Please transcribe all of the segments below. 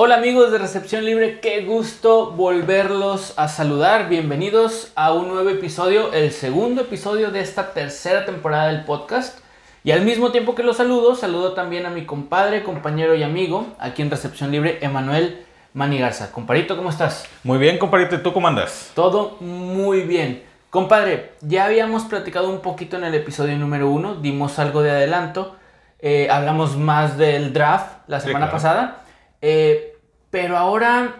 Hola amigos de Recepción Libre, qué gusto volverlos a saludar. Bienvenidos a un nuevo episodio, el segundo episodio de esta tercera temporada del podcast. Y al mismo tiempo que los saludo, saludo también a mi compadre, compañero y amigo, aquí en Recepción Libre, Emanuel Manigarza. Comparito, ¿cómo estás? Muy bien, compadrito, ¿y tú cómo andas? Todo muy bien. Compadre, ya habíamos platicado un poquito en el episodio número uno, dimos algo de adelanto, eh, hablamos más del draft la Sí, semana claro. pasada, eh, pero ahora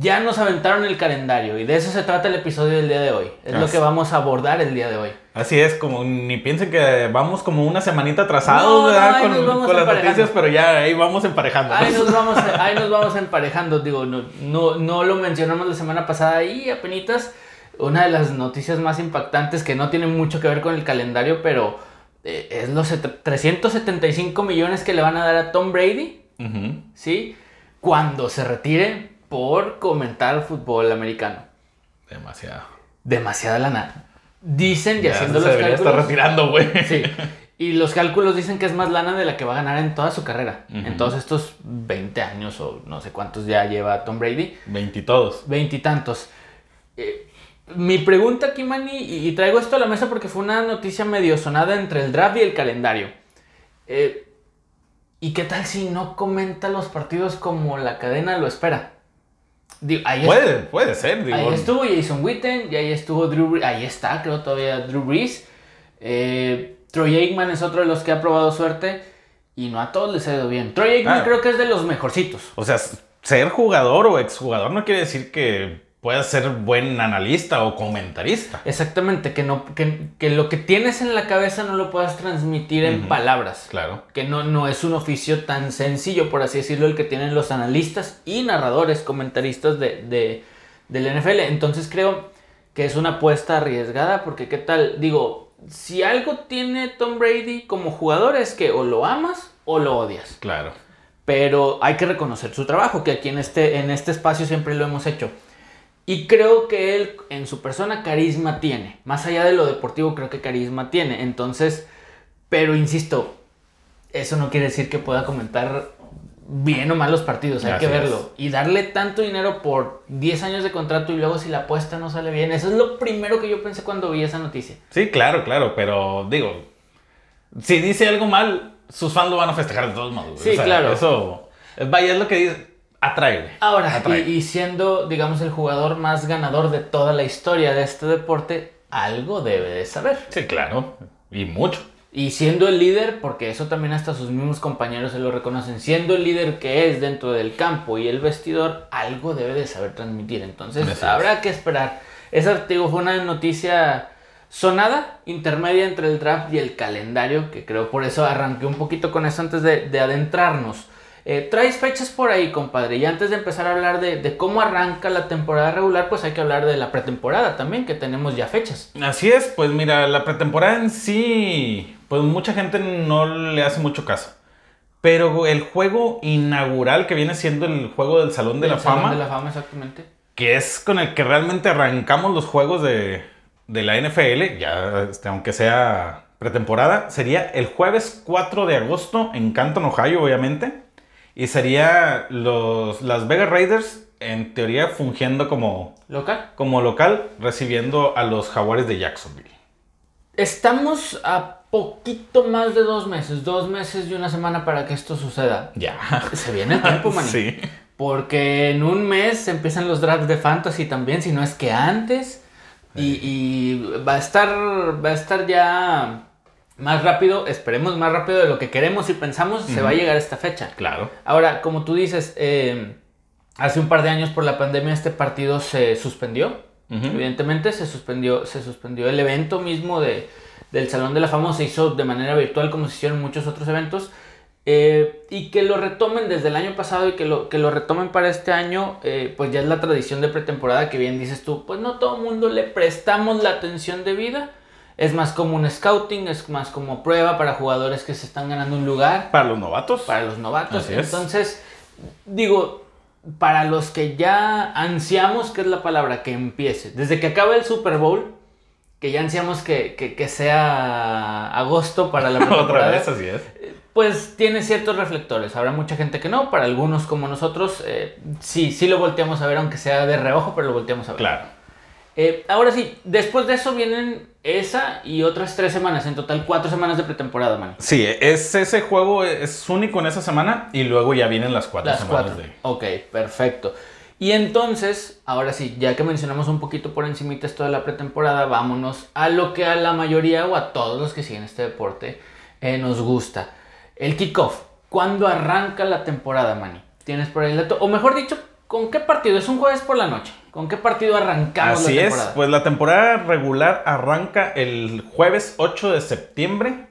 ya nos aventaron el calendario y de eso se trata el episodio del día de hoy. Es lo que vamos a abordar el día de hoy. Así es, como ni piensen que vamos como una semanita atrasados, No, ¿verdad? con con las noticias, pero ya ahí vamos emparejando. Ahí nos vamos, ahí nos vamos emparejando, digo, no, no, no lo mencionamos la semana pasada y apenitas una de las noticias más impactantes que no tiene mucho que ver con el calendario, pero eh, es los set- 375 millones que le van a dar a Tom Brady, ¿sí? Cuando se retire por comentar fútbol americano. Demasiado. Demasiada lana. Dicen y Ya haciendo se los debería estar cálculos. retirando, güey. Sí. Y los cálculos dicen que es más lana de la que va a ganar en toda su carrera. En todos estos 20 años o no sé cuántos ya lleva Tom Brady. Veintitodos. Veintitantos. Eh, mi pregunta aquí, Manny, y, y traigo esto a la mesa porque fue una noticia medio sonada entre el draft y el calendario. Eh, ¿Y qué tal si no comenta los partidos como la cadena lo espera? Digo, ahí, est- Puede, puede ser, digo. ahí estuvo Jason Witten y ahí estuvo Drew Brees. Ahí está, creo todavía Drew Brees. Eh, Troy Aikman es otro de los que ha probado suerte y no a todos les ha ido bien. Troy Aikman Ah. creo que es de los mejorcitos. O sea, ser jugador o exjugador no quiere decir que puedas ser buen analista o comentarista. Exactamente, que, no, que, que lo que tienes en la cabeza no lo puedas transmitir en palabras. Claro. Que no, no es un oficio tan sencillo, por así decirlo, el que tienen los analistas y narradores, comentaristas de, de, del NFL. Entonces creo que es una apuesta arriesgada, porque qué tal, digo, si algo tiene Tom Brady como jugador es que o lo amas o lo odias. Claro. Pero hay que reconocer su trabajo, que aquí en este, en este espacio siempre lo hemos hecho. Y creo que él en su persona carisma tiene. Más allá de lo deportivo, creo que carisma tiene. Entonces, pero insisto, eso no quiere decir que pueda comentar bien o mal los partidos. Hay Así que verlo. Y darle tanto dinero por 10 años de contrato y luego si la apuesta no sale bien. Eso es lo primero que yo pensé cuando vi esa noticia. Sí, claro, claro, pero digo, si dice algo mal, sus fans lo van a festejar de todos modos. Sí, claro. Eso, vaya, es lo que dice, atrae. Ahora, Atrae. y, y siendo, digamos, el jugador más ganador de toda la historia de este deporte, algo debe de saber. Sí, claro, y mucho. Y siendo el líder, porque eso también hasta sus mismos compañeros se lo reconocen, siendo el líder que es dentro del campo y el vestidor, algo debe de saber transmitir. Entonces, habrá que esperar. Esa, digo, fue una noticia sonada, intermedia entre el draft y el calendario, que creo por eso arranqué un poquito con eso antes de, de adentrarnos. Eh, traes fechas por ahí, compadre, y antes de empezar a hablar de, de cómo arranca la temporada regular, pues hay que hablar de la pretemporada también, que tenemos ya fechas. Así es, pues mira, la pretemporada en sí, pues mucha gente no le hace mucho caso. Pero el juego inaugural que viene siendo el juego del Salón de El la Salón Fama, De la fama, exactamente. que es con el que realmente arrancamos los juegos de, de la NFL, ya este, aunque sea pretemporada, sería el jueves 4 de agosto en Canton, Ohio, obviamente. Y sería los Las Vegas Raiders, en teoría, fungiendo como, ¿Local? como local, recibiendo a los Jaguares de Jacksonville. Estamos a poquito más de dos meses, dos meses y una semana para que esto suceda. Ya. Se viene el tiempo, man. Sí. Porque en un mes empiezan los drafts de fantasy también, si no es que antes. Y, y va a estar. Va a estar ya más rápido. Esperemos más rápido de lo que queremos y pensamos. Se va a llegar a esta fecha. Claro. Ahora, como tú dices, eh, hace un par de años por la pandemia este partido se suspendió. Evidentemente se suspendió, se suspendió el evento mismo de, del Salón de la Fama, se hizo de manera virtual como se hicieron muchos otros eventos. eh, y que lo retomen desde el año pasado y que lo, que lo retomen para este año, eh, pues ya es la tradición de pretemporada que bien dices tú, pues no todo el mundo le prestamos la atención debida. Es más como un scouting, es más como prueba para jugadores que se están ganando un lugar Para los novatos. para los novatos. Así es. Entonces, digo, para los que ya ansiamos, que es la palabra, que empiece. Desde que acabe el Super Bowl, que ya ansiamos que, que- que sea agosto para la Otra vez, así es. eh, pues tiene ciertos reflectores. Habrá mucha gente que no, para algunos como nosotros, eh, sí, sí lo volteamos a ver, aunque sea de reojo, pero lo volteamos a ver. Claro. Eh, ahora sí, después de eso vienen esa y otras tres semanas, en total cuatro semanas de pretemporada, man. Sí, es ese juego es único en esa semana y luego ya vienen las cuatro Las semanas cuatro. de... Ok, perfecto. Y entonces, ahora sí, ya que mencionamos un poquito por encimita esto de la pretemporada, vámonos a lo que a la mayoría o a todos los que siguen este deporte eh, nos gusta. El kickoff. ¿Cuándo arranca la temporada, Manny? ¿Tienes por ahí el dato? O mejor dicho, ¿con qué partido? Es un jueves por la noche. ¿Con qué partido arrancamos Así la es, temporada? pues la temporada regular arranca el jueves 8 de septiembre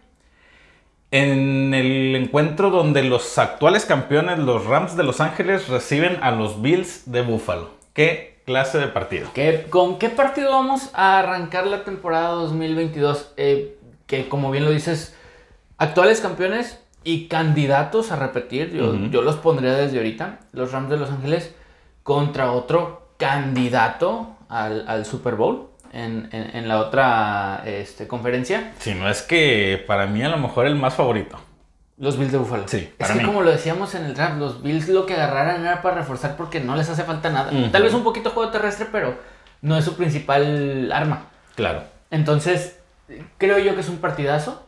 en el encuentro donde los actuales campeones, los Rams de Los Ángeles, reciben a los Bills de Buffalo. ¿Qué clase de partido? ¿Qué- ¿Con qué partido vamos a arrancar la temporada 2022? Eh, que como bien lo dices, actuales campeones y candidatos a repetir, yo, yo los pondría desde ahorita, los Rams de Los Ángeles contra otro candidato al, al Super Bowl en, en- en la otra este, conferencia, Si no es que para mí a lo mejor el más favorito. los Bills de Buffalo. Sí, es que mí. como lo decíamos en el draft, los Bills lo que agarraran era para reforzar porque no les hace falta nada. Tal vez un poquito juego terrestre, pero no es su principal arma. Claro. Entonces, creo yo que es un partidazo.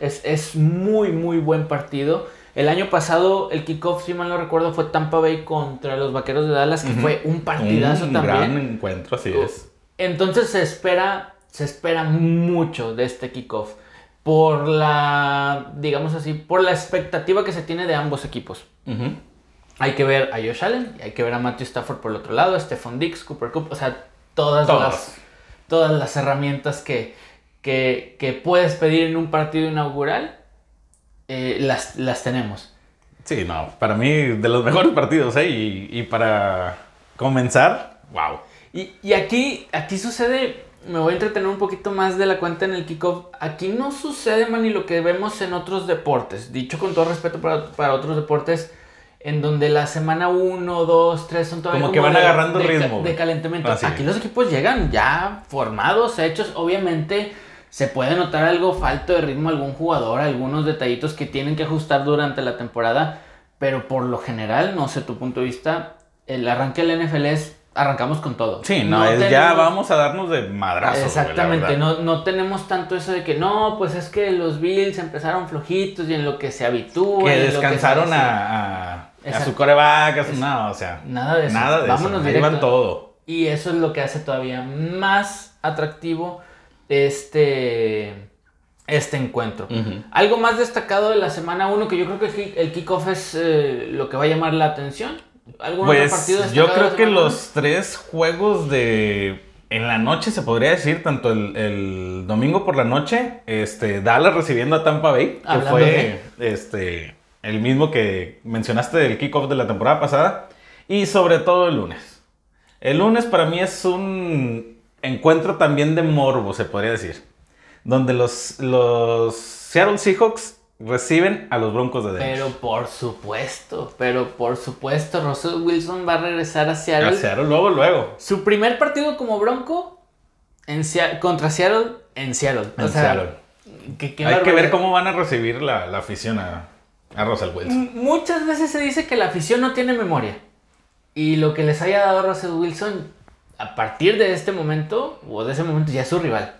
Es, es muy, muy buen partido. El año pasado, el kickoff, si mal no recuerdo, fue Tampa Bay contra los Vaqueros de Dallas, que fue un partidazo Un también. gran encuentro, así es. Entonces se espera, se espera mucho de este kickoff. Por la, digamos así, por la expectativa que se tiene de ambos equipos. Hay que ver a Josh Allen, hay que ver a Matthew Stafford por el otro lado, Stephon Dix, Cooper Cup, o sea, todas Todos. las todas las herramientas que, que, que puedes pedir en un partido inaugural, eh, las, las tenemos. Sí, no, para mí de los mejores partidos, ¿eh? Y, y para comenzar, wow. Y, y aquí, aquí sucede, me voy a entretener un poquito más de la cuenta en el kickoff. Aquí no sucede, man, ni lo que vemos en otros deportes. Dicho con todo respeto para, para otros deportes, en donde la semana 1, 2, 3 son todavía Como que van agarrando de, ritmo, De calentamiento. Así Aquí los equipos llegan ya formados, hechos. Obviamente se puede notar algo falto de ritmo algún jugador, algunos detallitos que tienen que ajustar durante la temporada. Pero por lo general, no sé tu punto de vista, el arranque del NFL es arrancamos con todo. Sí, no, es ya vamos a darnos de madrazo. Exactamente, no, no tenemos tanto eso de que no, pues es que los Bills empezaron flojitos y en lo que se habitúan. Que descansaron a, a, a su coreback, a su- no, o sea, Nada de eso. nada de Vámonos eso. Directo. todo. Y eso es lo que hace todavía más atractivo este, este encuentro. Algo más destacado de la semana 1 que yo creo que el kick- el kickoff es eh, lo que va a llamar la atención. ¿Algún otro partido Pues yo creo que los tres juegos de en la noche se podría decir, tanto el, el domingo por la noche, este Dallas recibiendo a Tampa Bay, que Hablando fue este el mismo que mencionaste del kickoff de la temporada pasada, y sobre todo el lunes. El lunes para mí es un encuentro también de morbo, se podría decir, donde los, los Seattle Seahawks reciben a los Broncos de Denver. Pero por supuesto, pero por supuesto, Russell Wilson va a regresar a Seattle. a Seattle luego, luego. Su primer partido como Bronco en Sea- contra Seattle en Seattle. En o sea, Seattle. que- Hay que ver cómo van a recibir la, la afición a, a Russell Wilson. Muchas veces se dice que la afición no tiene memoria. Y lo que les haya dado Russell Wilson, a partir de este momento, o de ese momento, ya es su rival.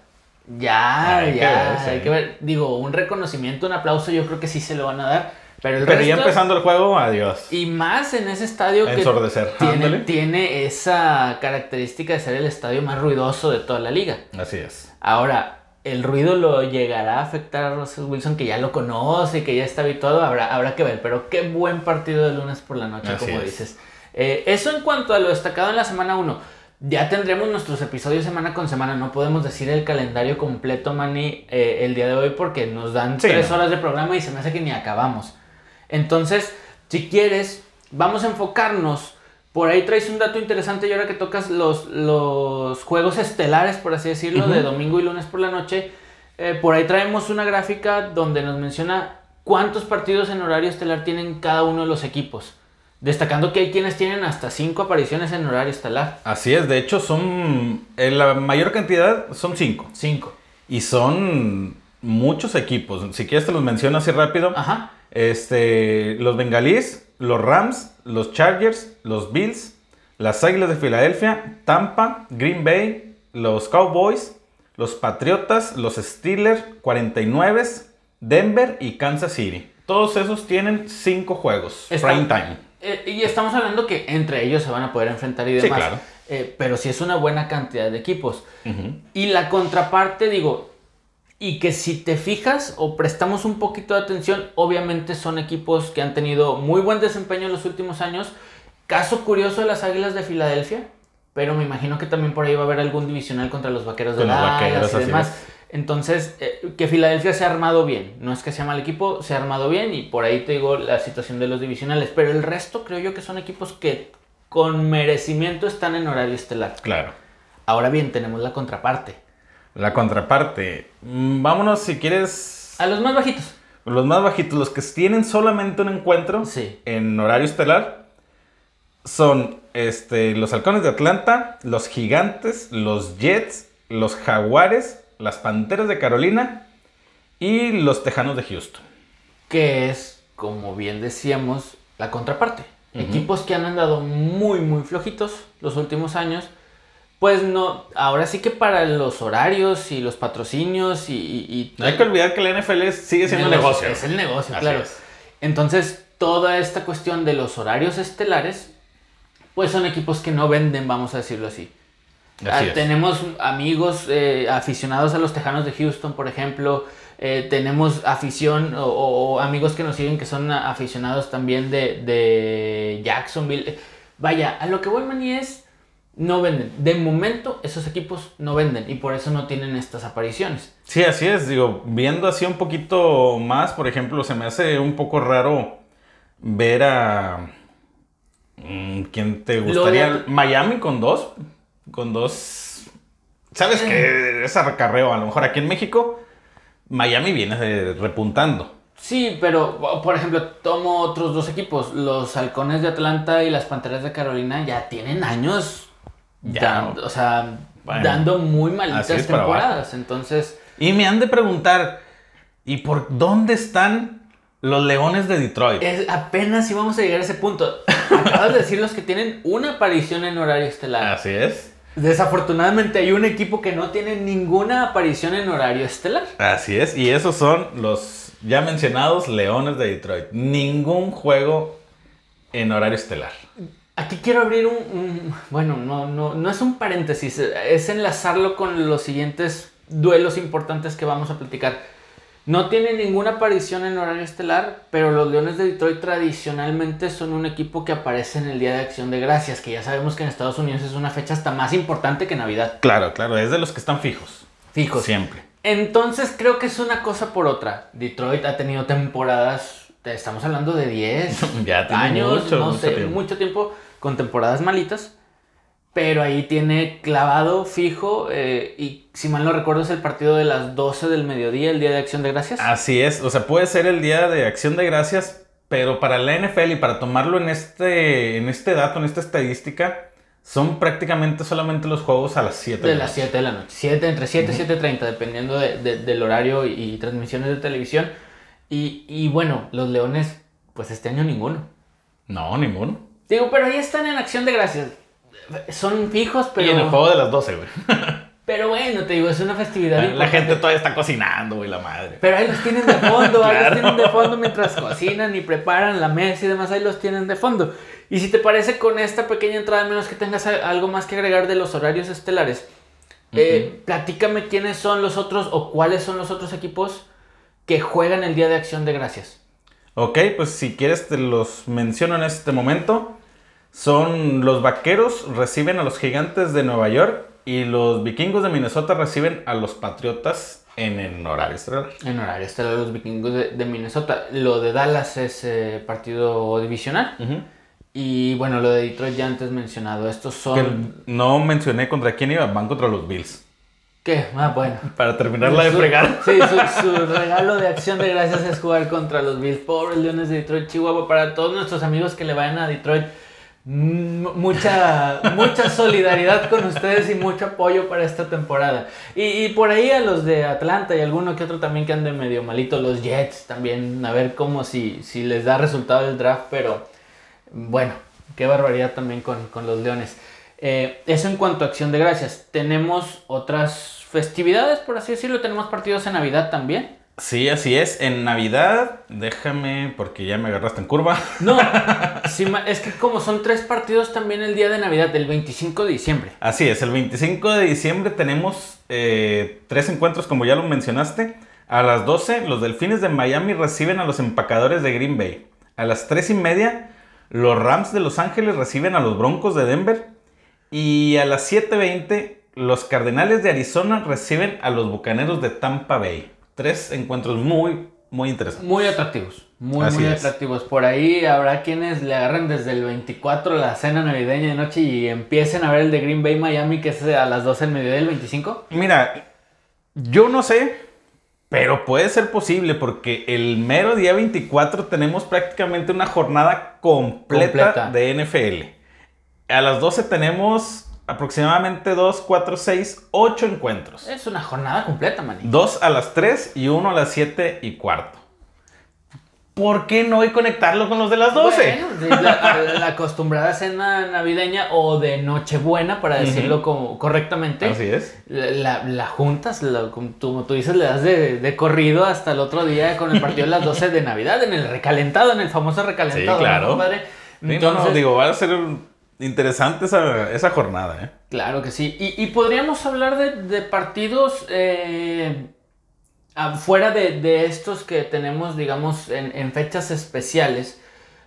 Ya, Hay que ya, ver, sí. hay que ver. Digo, un reconocimiento, un aplauso, yo creo que sí se lo van a dar. Pero el Pero ya empezando el juego, adiós. Y más en ese estadio que tiene, tiene esa característica de ser el estadio más ruidoso de toda la liga. Así es. Ahora, el ruido lo llegará a afectar a Russell Wilson, que ya lo conoce, que ya está habituado, habrá, habrá que ver. Pero qué buen partido de lunes por la noche, Así como es. dices. Eh, eso en cuanto a lo destacado en la semana 1. Ya tendremos nuestros episodios semana con semana. No podemos decir el calendario completo, Manny, eh, el día de hoy, porque nos dan Sí, tres no. horas de programa y se me hace que ni acabamos. Entonces, si quieres, vamos a enfocarnos. Por ahí traes un dato interesante y ahora que tocas los, los juegos estelares, por así decirlo, de domingo y lunes por la noche. eh, por ahí traemos una gráfica donde nos menciona cuántos partidos en horario estelar tienen cada uno de los equipos. Destacando que hay quienes tienen hasta cinco apariciones en horario estelar. Así es. De hecho, son. En la mayor cantidad son cinco. Cinco. Y son muchos equipos. Si quieres, te los menciono así rápido. Ajá. Este, los Bengalíes, los Rams, los Chargers, los Bills, las Águilas de Filadelfia, Tampa, Green Bay, los Cowboys, los Patriotas, los Steelers, 49, Denver y Kansas City. Todos esos tienen cinco juegos. Está- Prime time. Eh, y estamos hablando que entre ellos se van a poder enfrentar y Sí, demás. claro. Eh, pero sí es una buena cantidad de equipos. Y la contraparte, digo, y que si te fijas o prestamos un poquito de atención, obviamente son equipos que han tenido muy buen desempeño en los últimos años. Caso curioso de las Águilas de Filadelfia, pero me imagino que también por ahí va a haber algún divisional contra los Vaqueros de Dallas Vaqueros, y demás. es. Entonces, eh, que Filadelfia se ha armado bien. No es que sea mal equipo, se ha armado bien y por ahí te digo la situación de los divisionales. Pero el resto creo yo que son equipos que con merecimiento están en horario estelar. Claro. Ahora bien, tenemos la contraparte. La contraparte. Mm, Vámonos si quieres. A los más bajitos. Los más bajitos, los que tienen solamente un encuentro Sí. en horario estelar, son este, los Halcones de Atlanta, los Gigantes, los Jets, los Jaguares, las Panteras de Carolina y los Tejanos de Houston. Que es, como bien decíamos, la contraparte. Equipos que han andado muy, muy flojitos los últimos años. Pues no, ahora sí que para los horarios y los patrocinios y... y- y- No hay que olvidar que la NFL es- sigue siendo un negocio. Es el negocio, Así claro. es. Entonces, toda esta cuestión de los horarios estelares, pues son equipos que no venden, vamos a decirlo así. Ah, tenemos amigos eh, aficionados a los Tejanos de Houston, por ejemplo. Eh, tenemos afición o, o amigos que nos siguen que son aficionados también de, de Jacksonville. Vaya, a lo que voy, Manny, es no venden. De momento, esos equipos no venden y por eso no tienen estas apariciones. Sí, así es. Digo, viendo así un poquito más, por ejemplo, se me hace un poco raro ver a. mm, ¿Quién te gustaría? Miami con dos. Con dos. ¿Sabes que Es acarreo. A lo mejor aquí en México, Miami viene repuntando. Sí, pero por ejemplo, tomo otros dos equipos. Los Halcones de Atlanta y las Panteras de Carolina ya tienen años Ya. dan- o sea, Bueno, dando muy malitas temporadas. Entonces, Y me han de preguntar, ¿y por dónde están los Leones de Detroit? es, apenas íbamos a llegar a ese punto. Acabas de decir los que tienen una aparición en horario estelar. Así es. Desafortunadamente hay un equipo que no tiene ninguna aparición en horario estelar. Así es, y esos son los ya mencionados Leones de Detroit. Ningún juego en horario estelar. Aquí quiero abrir un, un- bueno, no, no, no es un paréntesis, es enlazarlo con los siguientes duelos importantes que vamos a platicar. No tiene ninguna aparición en horario estelar, pero los Leones de Detroit tradicionalmente son un equipo que aparece en el Día de Acción de Gracias, que ya sabemos que en Estados Unidos es una fecha hasta más importante que Navidad. Claro, claro, es de los que están fijos. Fijos. Siempre. Entonces creo que es una cosa por otra. Detroit ha tenido temporadas, estamos hablando de 10 Ya tiene años, mucho, no mucho sé, tiempo. mucho tiempo con temporadas malitas. Pero ahí tiene clavado fijo eh, y si mal no recuerdo es el partido de las 12 del mediodía, el Día de Acción de Gracias. Así es, o sea, puede ser el día de acción de gracias, pero para la NFL y para tomarlo en este, en este dato, en esta estadística, son prácticamente solamente los juegos a las 7 de las 7 de la noche. 7, entre 7 y 7.30, dependiendo de- de- del horario y, y transmisiones de televisión. Y, y bueno, los Leones, pues este año ninguno. No, ninguno. Digo, pero ahí están en Acción de Gracias. Son fijos, pero... Y en el juego de las 12, güey. Pero bueno, te digo, es una festividad. La importante. gente todavía está cocinando, güey, la madre. Pero ahí los tienen de fondo, ahí los tienen de fondo mientras cocinan y preparan la mesa y demás, ahí los tienen de fondo. Y si te parece con esta pequeña entrada, menos que tengas algo más que agregar de los horarios estelares, eh, platícame quiénes son los otros o cuáles son los otros equipos que juegan el Día de Acción de Gracias. Ok, pues si quieres te los menciono en este momento. Son los vaqueros reciben a los gigantes de Nueva York y los vikingos de Minnesota reciben a los patriotas en el horario estelar. En horario estelar, los vikingos de, de Minnesota. Lo de Dallas es eh, partido divisional. Y bueno, lo de Detroit ya antes mencionado. Estos Que son. no mencioné contra quién iba, van contra los Bills. ¿Qué? Ah, bueno. Para terminarla de Su- fregar. Sí, su, su regalo de acción de gracias es jugar contra los Bills. Pobres Leones de Detroit, Chihuahua. Para todos nuestros amigos que le vayan a Detroit, mucha, mucha solidaridad con ustedes y mucho apoyo para esta temporada. Y, por ahí a los de Atlanta y alguno que otro también que ande medio malito, los Jets también, a ver cómo si, si les da resultado el draft, pero bueno, qué barbaridad también con, los Leones. Eh, eso en cuanto a acción de gracias. Tenemos otras festividades, por así decirlo, tenemos partidos en Navidad también. Sí, así es. En Navidad, déjame, porque ya me agarraste en curva. No, es que como son tres partidos también el día de Navidad, del 25 de diciembre. Así es, el 25 de diciembre tenemos eh, tres encuentros, como ya lo mencionaste. A las 12, los Delfines de Miami reciben a los empacadores de Green Bay. A las 3 y media, los Rams de Los Ángeles reciben a los Broncos de Denver. Y a las 7.20, los Cardenales de Arizona reciben a los Bucaneros de Tampa Bay tres encuentros muy, muy interesantes. Muy atractivos. Muy, muy atractivos. Por ahí habrá quienes le agarren desde el 24 la cena navideña de noche y empiecen a ver el de Green Bay Miami, que es a las 12 del mediodía del 25. Mira, yo no sé, pero puede ser posible porque el mero día 24 tenemos prácticamente una jornada completa. de NFL. A las 12 tenemos aproximadamente 2, 4, 6, 8 encuentros. Es una jornada completa, man. Dos a las 3 y uno a las 7 y cuarto. ¿Por qué no hay conectarlo con los de las 12? Bueno, la, acostumbrada cena navideña o de Nochebuena, para decirlo como, correctamente. Así es. La, juntas, como, tú, dices, le das de, corrido hasta el otro día con el partido de las 12 de Navidad, en el recalentado, en el famoso recalentado. Sí, claro. ¿no, no, digo, va a ser un Interesante esa, jornada, ¿eh? Claro que sí. Y, podríamos hablar de, partidos eh, fuera de, estos que tenemos, digamos, en, fechas especiales.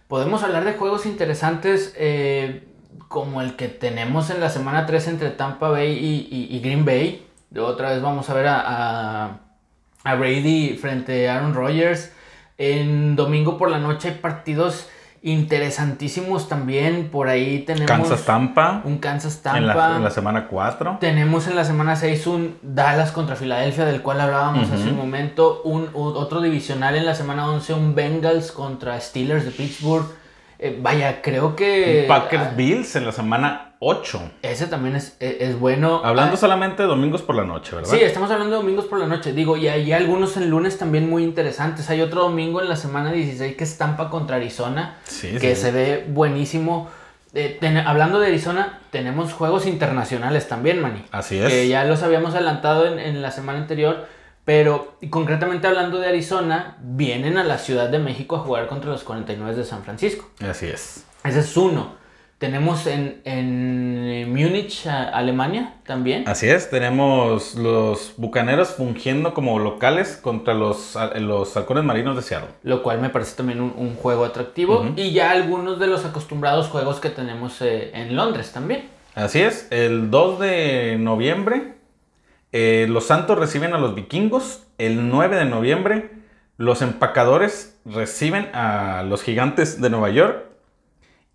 Podemos hablar de juegos interesantes eh, como el que tenemos en la semana 3 entre Tampa Bay y, Green Bay. Otra vez vamos a ver a, a Brady frente a Aaron Rodgers. En domingo por la noche hay partidos interesantísimos también. Por ahí tenemos. Kansas Tampa. Un Kansas Tampa. En la, semana 4. Tenemos en la semana 6 un Dallas contra Filadelfia, del cual hablábamos hace un momento. Un, otro divisional en la semana 11, un Bengals contra Steelers de Pittsburgh. Eh, vaya, creo que. Packers Bills en la semana 8. Ese también es, es, bueno. Hablando ah, solamente de domingos por la noche, ¿verdad? Sí, estamos hablando de domingos por la noche. Digo, y hay algunos en lunes también muy interesantes. Hay otro domingo en la semana 16 que es Tampa contra Arizona. que se ve buenísimo. Eh, hablando de Arizona, tenemos juegos internacionales también, Manny. Así es. Que ya los habíamos adelantado en, en la semana anterior. Pero concretamente hablando de Arizona, vienen a la Ciudad de México a jugar contra los 49 de San Francisco. Así es. Ese es uno. Tenemos en, en Múnich, Alemania, también. Así es, tenemos los bucaneros fungiendo como locales contra los, los halcones marinos de Seattle. Lo cual me parece también un, juego atractivo. Y ya algunos de los acostumbrados juegos que tenemos eh, en Londres también. Así es, el 2 de noviembre eh, los Santos reciben a los vikingos. El 9 de noviembre, los empacadores reciben a los gigantes de Nueva York.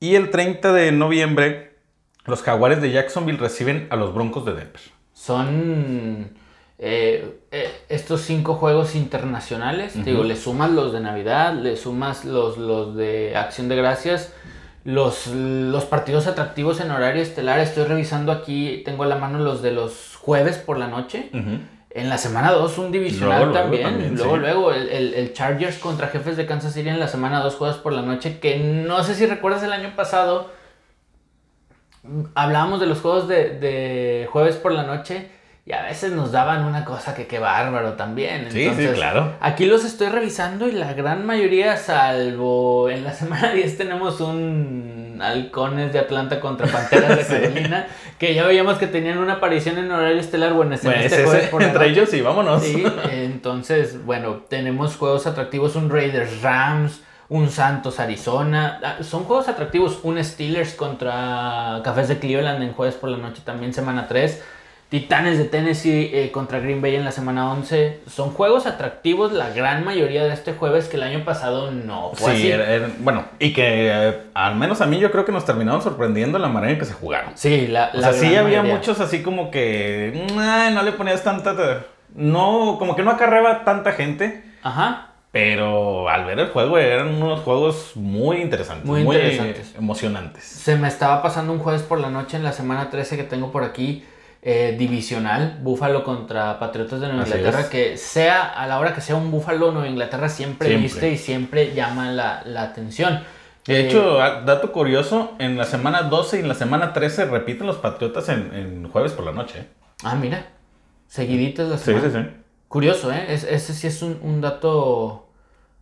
Y el 30 de noviembre, los jaguares de Jacksonville reciben a los broncos de Denver. Son eh, eh, estos cinco juegos internacionales. Digo, le sumas los de Navidad, le sumas los, los de Acción de Gracias. Los, los partidos atractivos en horario estelar, estoy revisando aquí, tengo a la mano los de los jueves por la noche. En la semana 2 un divisional también. Luego, luego, el, Chargers contra Jefes de Kansas City en la semana 2 jueves por la noche. Que no sé si recuerdas el año pasado. Hablábamos de los juegos de, de jueves por la noche. Y a veces nos daban una cosa que qué bárbaro también. sí, sí, claro. Aquí los estoy revisando y la gran mayoría, salvo en la semana 10 tenemos un halcones de Atlanta contra Panteras de Carolina, que ya veíamos que tenían una aparición en horario estelar, bueno, este, por entre ellos sí, vámonos. Sí, entonces, bueno, tenemos juegos atractivos, un Raiders Rams, un Santos Arizona, ah, son juegos atractivos, un Steelers contra Cafés de Cleveland en jueves por la noche también, semana 3 Titanes de Tennessee eh, contra Green Bay en la semana 11. Son juegos atractivos la gran mayoría de este jueves que el año pasado no fue sí, bueno, y que eh, al menos a mí yo creo que nos terminaron sorprendiendo la manera en que se jugaron. Sí, la, o sea, sí había muchos así como que no le ponías tanta... No, como que no acarreaba tanta gente. Ajá. Pero al ver el juego eran unos juegos muy interesantes, Muy muy, interesantes. emocionantes. Se me estaba pasando un jueves por la noche en la semana 13 que tengo por aquí, eh, divisional, Búfalo contra Patriotas de Nueva Así Inglaterra, es. que sea a la hora que sea un Búfalo Nueva Inglaterra siempre, Siempre. viste y siempre llama la, la atención. De Eh, hecho, a- dato curioso, en la semana 12 y en la semana 13 repiten los Patriotas en, en jueves por la noche. ¿eh? Ah, mira, seguiditas la Sí, semana. sí, sí. Curioso, ¿eh? Es- ese sí es un, un dato,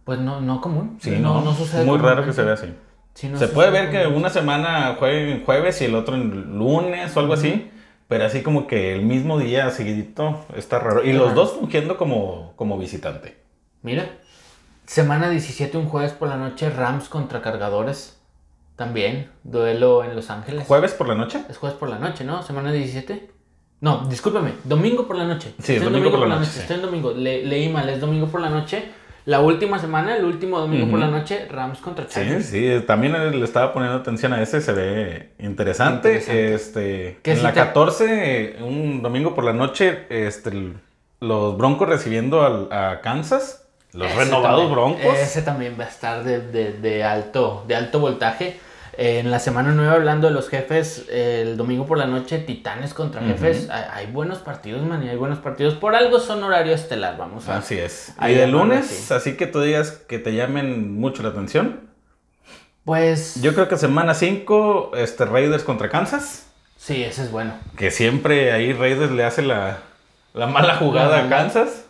pues no, no común. Sí, no, sucede Muy raro que se vea así. Sí, no se puede ver que una semana juegue en jueves y el otro en lunes o algo así. Pero así como que el mismo día seguidito está raro. Y los dos fungiendo como, como visitante. Mira, semana 17, un jueves por la noche, Rams contra Cargadores. También, duelo en Los Ángeles. ¿Jueves por la noche? Es jueves por la noche, ¿no? Semana 17. No, discúlpame, domingo por la noche. Sí, en domingo por la noche, sí. Estoy en domingo. Le- leí mal, es domingo por la noche. La última semana, el último domingo por la noche, Rams contra Sí, Chargers. sí, también le estaba poniendo atención a ese, se ve interesante. Interesante. Este, en si la te- 14, un domingo por la noche, este, los Broncos recibiendo al- a Kansas, los Ese renovados también- Broncos. Ese también va a estar de, de- de alto, de alto voltaje. Eh, en la semana 9, hablando de los jefes, eh, el domingo por la noche, Titanes contra jefes. Hay, hay buenos partidos, man, y hay buenos partidos. Por algo son horario estelar, vamos a Así es. Y de lunes, así. así que tú digas que te llamen mucho la atención. Pues. Yo creo que semana 5, este, Raiders contra Kansas. Sí, ese es bueno. Que siempre ahí Raiders le hace la, la mala jugada a. Kansas.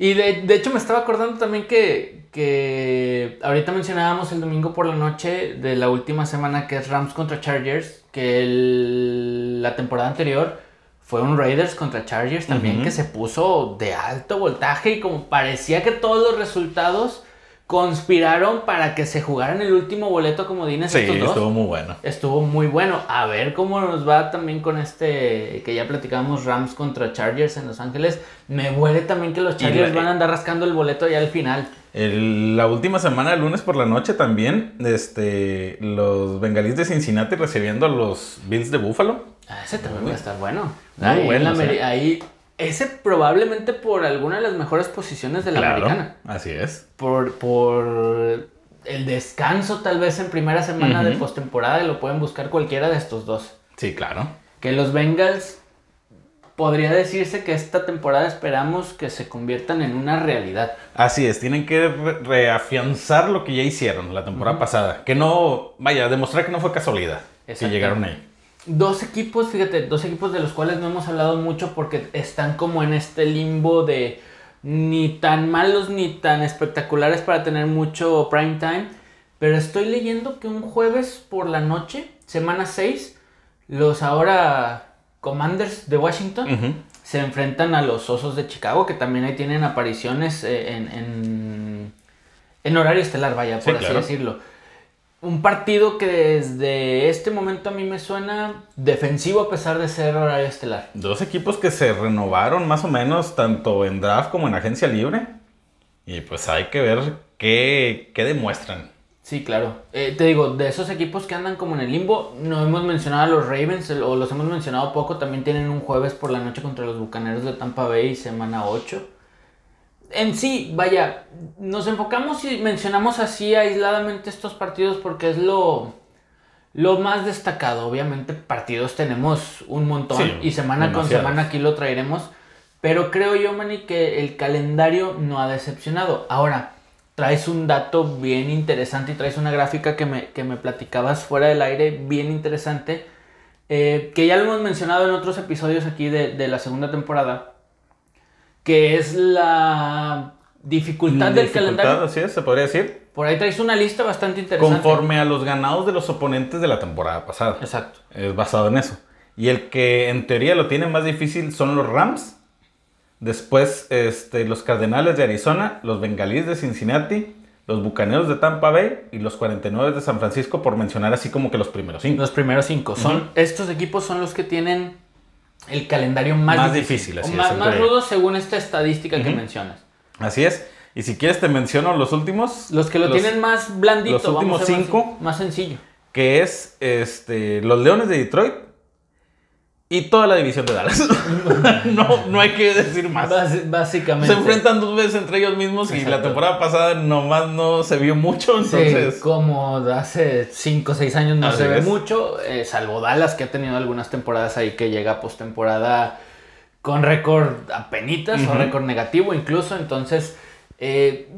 Y de, de hecho me estaba acordando también que, que ahorita mencionábamos el domingo por la noche de la última semana que es Rams contra Chargers, que el- la temporada anterior fue un Raiders contra Chargers también que se puso de alto voltaje y como parecía que todos los resultados conspiraron para que se jugaran el último boleto como Dines Sí, estos dos. estuvo muy bueno. Estuvo muy bueno. A ver cómo nos va también con este que ya platicamos Rams contra Chargers en Los Ángeles. Me huele también que los Chargers la- van a andar rascando el boleto ya al final. El- la última semana, el lunes por la noche también, este, los bengalíes de Cincinnati recibiendo a los Bills de Buffalo. Ah, ese también va a estar bueno. Muy ahí- ese probablemente por alguna de las mejores posiciones de la americana. así es. Por, por el descanso tal vez en primera semana de postemporada y lo pueden buscar cualquiera de estos dos. Sí, claro. Que los Bengals podría decirse que esta temporada esperamos que se conviertan en una realidad. Así es, tienen que re- reafianzar lo que ya hicieron la temporada pasada. Que no, vaya, demostrar que no fue casualidad que llegaron ahí. Dos equipos, fíjate, dos equipos de los cuales no hemos hablado mucho porque están como en este limbo de ni tan malos ni tan espectaculares para tener mucho prime time. Pero estoy leyendo que un jueves por la noche, semana 6, los ahora Commanders de Washington se enfrentan a los Osos de Chicago, que también ahí tienen apariciones eh, en, en, en horario estelar, vaya, por Sí, así claro. decirlo. Un partido que desde este momento a mí me suena defensivo a pesar de ser horario estelar. Dos equipos que se renovaron más o menos tanto en draft como en agencia libre. Y pues hay que ver qué, qué demuestran. Sí, claro. Eh, te digo, de esos equipos que andan como en el limbo, no hemos mencionado a los Ravens, o los hemos mencionado poco, también tienen un jueves por la noche contra los Bucaneros de Tampa Bay, semana 8. En sí, vaya, nos enfocamos y mencionamos así aisladamente estos partidos porque es lo, lo más destacado. Obviamente partidos tenemos un montón Sí, y semana con semana aquí lo traeremos. Pero creo yo, Manny, que el calendario no ha decepcionado. Ahora, traes un dato bien interesante y traes una gráfica que me, que me platicabas fuera del aire bien interesante. eh, que ya lo hemos mencionado en otros episodios aquí de, de la segunda temporada. Que es la dificultad del Dificultad, calendario. Así es, se podría decir. Por ahí traes una lista bastante interesante. Conforme a los ganados de los oponentes de la temporada pasada. Exacto. Es basado en eso. Y el que en teoría lo tiene más difícil son los Rams. Después este, los Cardenales de Arizona, los Bengalíes de Cincinnati, los Bucaneros de Tampa Bay y los 49 de San Francisco, por mencionar así como que los primeros cinco. Los primeros cinco. Son, Estos equipos son los que tienen el calendario más, Más difícil, así más, más rudo según esta estadística que mencionas. Así es. Y si quieres te menciono los últimos. Los que lo los- tienen más blandito, los últimos vamos a ver, cinco. más, más sencillo. Que es este, los Leones de Detroit, y toda la división de Dallas. no, no hay que decir más. Básicamente. Se enfrentan dos veces entre ellos mismos y la temporada pasada nomás no se vio mucho, entonces... Sí, como hace 5 o 6 años no Así se ve es. mucho, eh, salvo Dallas que ha tenido algunas temporadas ahí que llega postemporada con récord apenitas o Ujú. récord negativo incluso, entonces eh,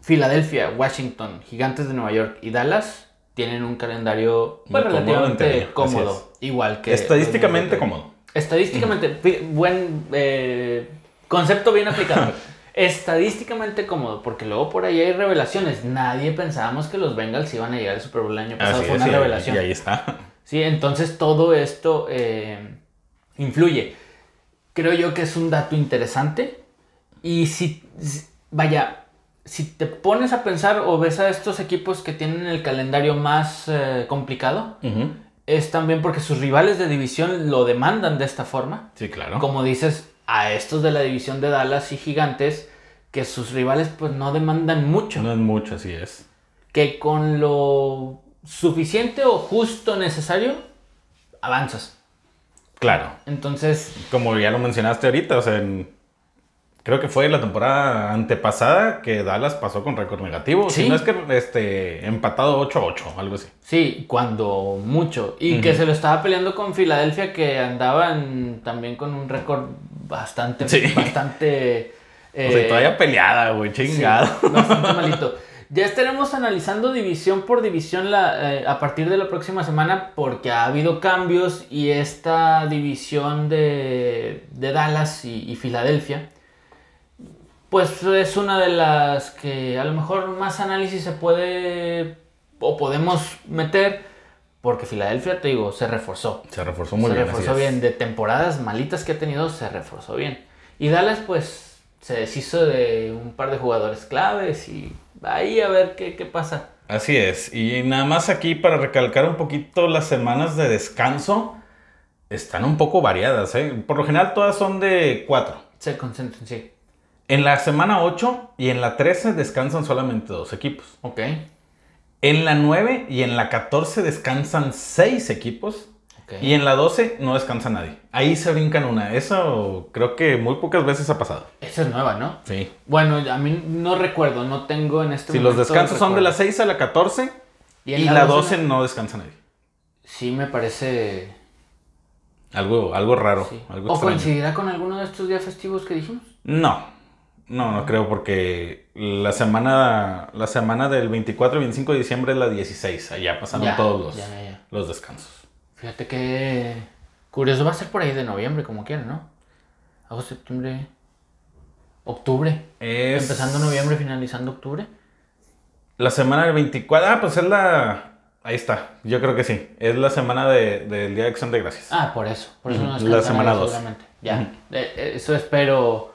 Filadelfia, Washington, Gigantes de Nueva York y Dallas tienen un calendario pues, relativamente cómodo, igual que... Estadísticamente cómodo. Estadísticamente, buen eh, concepto bien aplicado. Estadísticamente cómodo, porque luego por ahí hay revelaciones. Nadie pensábamos que los Bengals iban a llegar al Super Bowl el año pasado. Así Fue es, una y- revelación. Y ahí está. Sí, entonces todo esto eh, influye. Creo yo que es un dato interesante. Y si- vaya, si te pones a pensar o ves a estos equipos que tienen el calendario más eh, complicado, es también porque sus rivales de división lo demandan de esta forma. Sí, claro. Como dices, a estos de la división de Dallas y Gigantes, que sus rivales pues no demandan mucho. No es mucho, así es. Que con lo suficiente o justo necesario, avanzas. Claro. Entonces, Como ya lo mencionaste ahorita, o sea, en- creo que fue la temporada antepasada que Dallas pasó con récord negativo. Sí. Si no es que este, empatado 8-8, algo así. sí, cuando mucho. Y que se lo estaba peleando con Filadelfia, que andaban también con un récord bastante, Sí. bastante... o sea, eh, todavía peleada, güey, Sí, chingado. bastante malito. Ya estaremos analizando división por división la, eh, a partir de la próxima semana porque ha habido cambios y esta división de, de Dallas y, y Filadelfia pues es una de las que a lo mejor más análisis se puede o podemos meter porque Filadelfia, te digo, se reforzó. Se reforzó muy se bien. reforzó así es. bien. De temporadas malitas que ha tenido, se reforzó bien. Y Dallas, pues, se deshizo de un par de jugadores claves y ahí a ver qué, qué pasa. Así es. Y nada más aquí para recalcar un poquito las semanas de descanso. Están un poco variadas, ¿eh? Por lo general todas son de 4. Se concentran, sí. En la semana 8 y en la 13 descansan solamente dos equipos. Ok. En la 9 y en la 14 descansan 6 equipos. ok. Y en la 12 no descansa nadie. Ahí se brincan una. Eso creo que muy pocas veces ha pasado. Esa es nueva, ¿no? Sí. Bueno, a mí no recuerdo, no tengo en este Si los momento descansos son de la recuerdo. 6 a la 14 Y y, en la, la 12 12 no descansa nadie. Sí, me parece. Algo, algo raro. sí. Algo ¿O coincidirá con alguno de estos días festivos que dijimos? No. No, no creo porque la semana, la semana del 24 y 25 de diciembre es la 16. Allá pasaron Ya, todos los, ya, ya, ya. los descansos. Fíjate que curioso va a ser por ahí de noviembre, como quieran, ¿no? Agosto, septiembre, octubre. Es Empezando noviembre, finalizando octubre. La semana del 24. Ah, pues es la. Ahí está. Yo creo que sí. Es la semana de- del Día de Acción de Gracias. Ah, por eso. Por eso Ujú, no la semana ahí, dos. seguramente. Ya. Ujú. Eh, eso espero.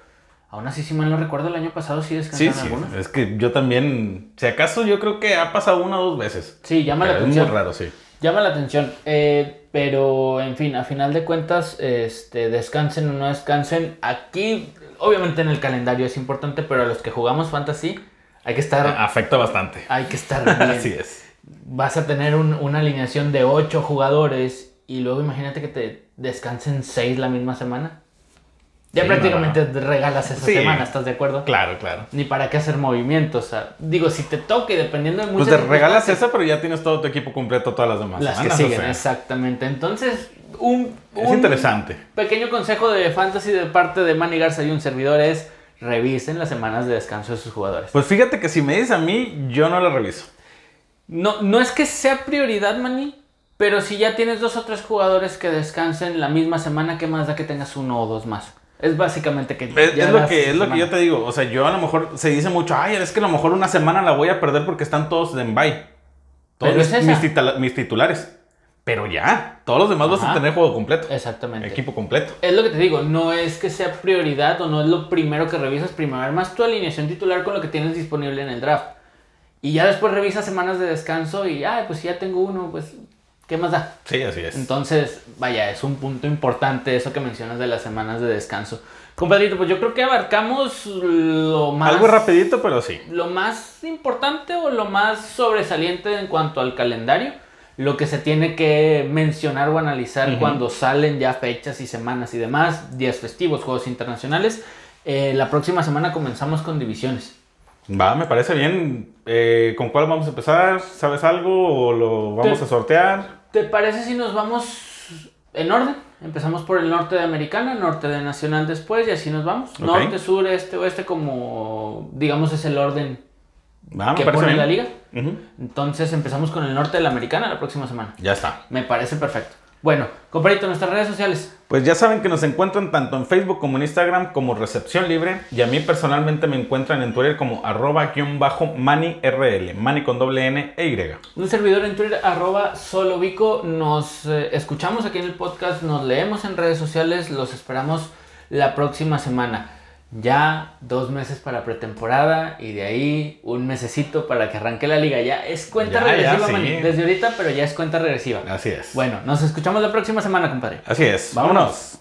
Aún así, si mal no recuerdo, el año pasado sí sí, descansaron sí. algunos. Es que yo también. Si acaso, yo creo que ha pasado una o dos veces. Sí, llama la Pero es atención. muy raro, sí. Llama la atención. eh, pero, en fin, a final de cuentas, este, descansen o no descansen. Aquí, obviamente en el calendario es importante, pero a los que jugamos fantasy, hay que estar, Afecta bastante. hay que estar bien. Así es. Vas a tener un- una alineación de 8 jugadores y luego imagínate que te descansen 6 la misma semana. Ya Sí, prácticamente te regalas esa Sí. semana, ¿estás de acuerdo? Claro, claro. Ni para qué hacer movimientos. o sea, digo, si te toque, dependiendo de Pues muchas te regalas esa, pero ya tienes todo tu equipo completo todas las demás. Las que o siguen, sea, exactamente. Entonces, un, Es un interesante. pequeño consejo de fantasy de parte de Manny Garza y un servidor es revisen las semanas de descanso de sus jugadores. Pues fíjate que si me dices a mí, yo no la reviso. No, no es que sea prioridad, Manny, pero si ya tienes dos o tres jugadores que descansen la misma semana, ¿qué más da que tengas uno o dos más? Es básicamente que... Es, lo que, es lo que yo te digo. O sea, yo a lo mejor se dice mucho, ay, es que a lo mejor una semana la voy a perder porque están todos en bye. Todos Pero mis, esa. mis titula- mis titulares. Pero ya, todos los demás vas a Ajá. tener juego completo. Exactamente. Equipo completo. Es lo que te digo, no es que sea prioridad o no es lo primero que revisas. Primero armas tu alineación titular con lo que tienes disponible en el draft. Y ya después revisas semanas de descanso y, ay, pues si ya tengo uno, pues, ¿qué más da? Sí, así es. Entonces, vaya, es un punto importante eso que mencionas de las semanas de descanso. Compadrito, pues yo creo que abarcamos lo más... Algo rapidito, pero sí. Lo más importante o lo más sobresaliente en cuanto al calendario. lo que se tiene que mencionar o analizar cuando salen ya fechas y semanas y demás, días festivos, juegos internacionales. Eh, la próxima semana comenzamos con divisiones. Va, me parece bien. Eh, ¿Con cuál vamos a empezar? ¿Sabes algo o lo vamos a sortear? ¿Te parece si nos vamos en orden? Empezamos por el norte de Americana, norte de Nacional después y así nos vamos. Norte, sur, este, oeste como digamos es el orden que pone bien. la liga. Entonces empezamos con el norte de la Americana la próxima semana. Ya está. Me parece perfecto. Bueno, compadrito, nuestras redes sociales. Pues ya saben que nos encuentran tanto en Facebook como en Instagram como Recepción Libre. Y a mí personalmente me encuentran en Twitter como arroba guion bajo manirl. Mani con doble N e Y. Un servidor en Twitter, arroba solovico. Nos eh, escuchamos aquí en el podcast, nos leemos en redes sociales, los esperamos la próxima semana. Ya dos meses para pretemporada y de ahí un mesecito para que arranque la liga. Ya es cuenta Ya, ya, regresiva, sí. Manny. Desde ahorita, pero ya es cuenta regresiva. Así es. Bueno, nos escuchamos la próxima semana, compadre. Así es. Vámonos. Vámonos.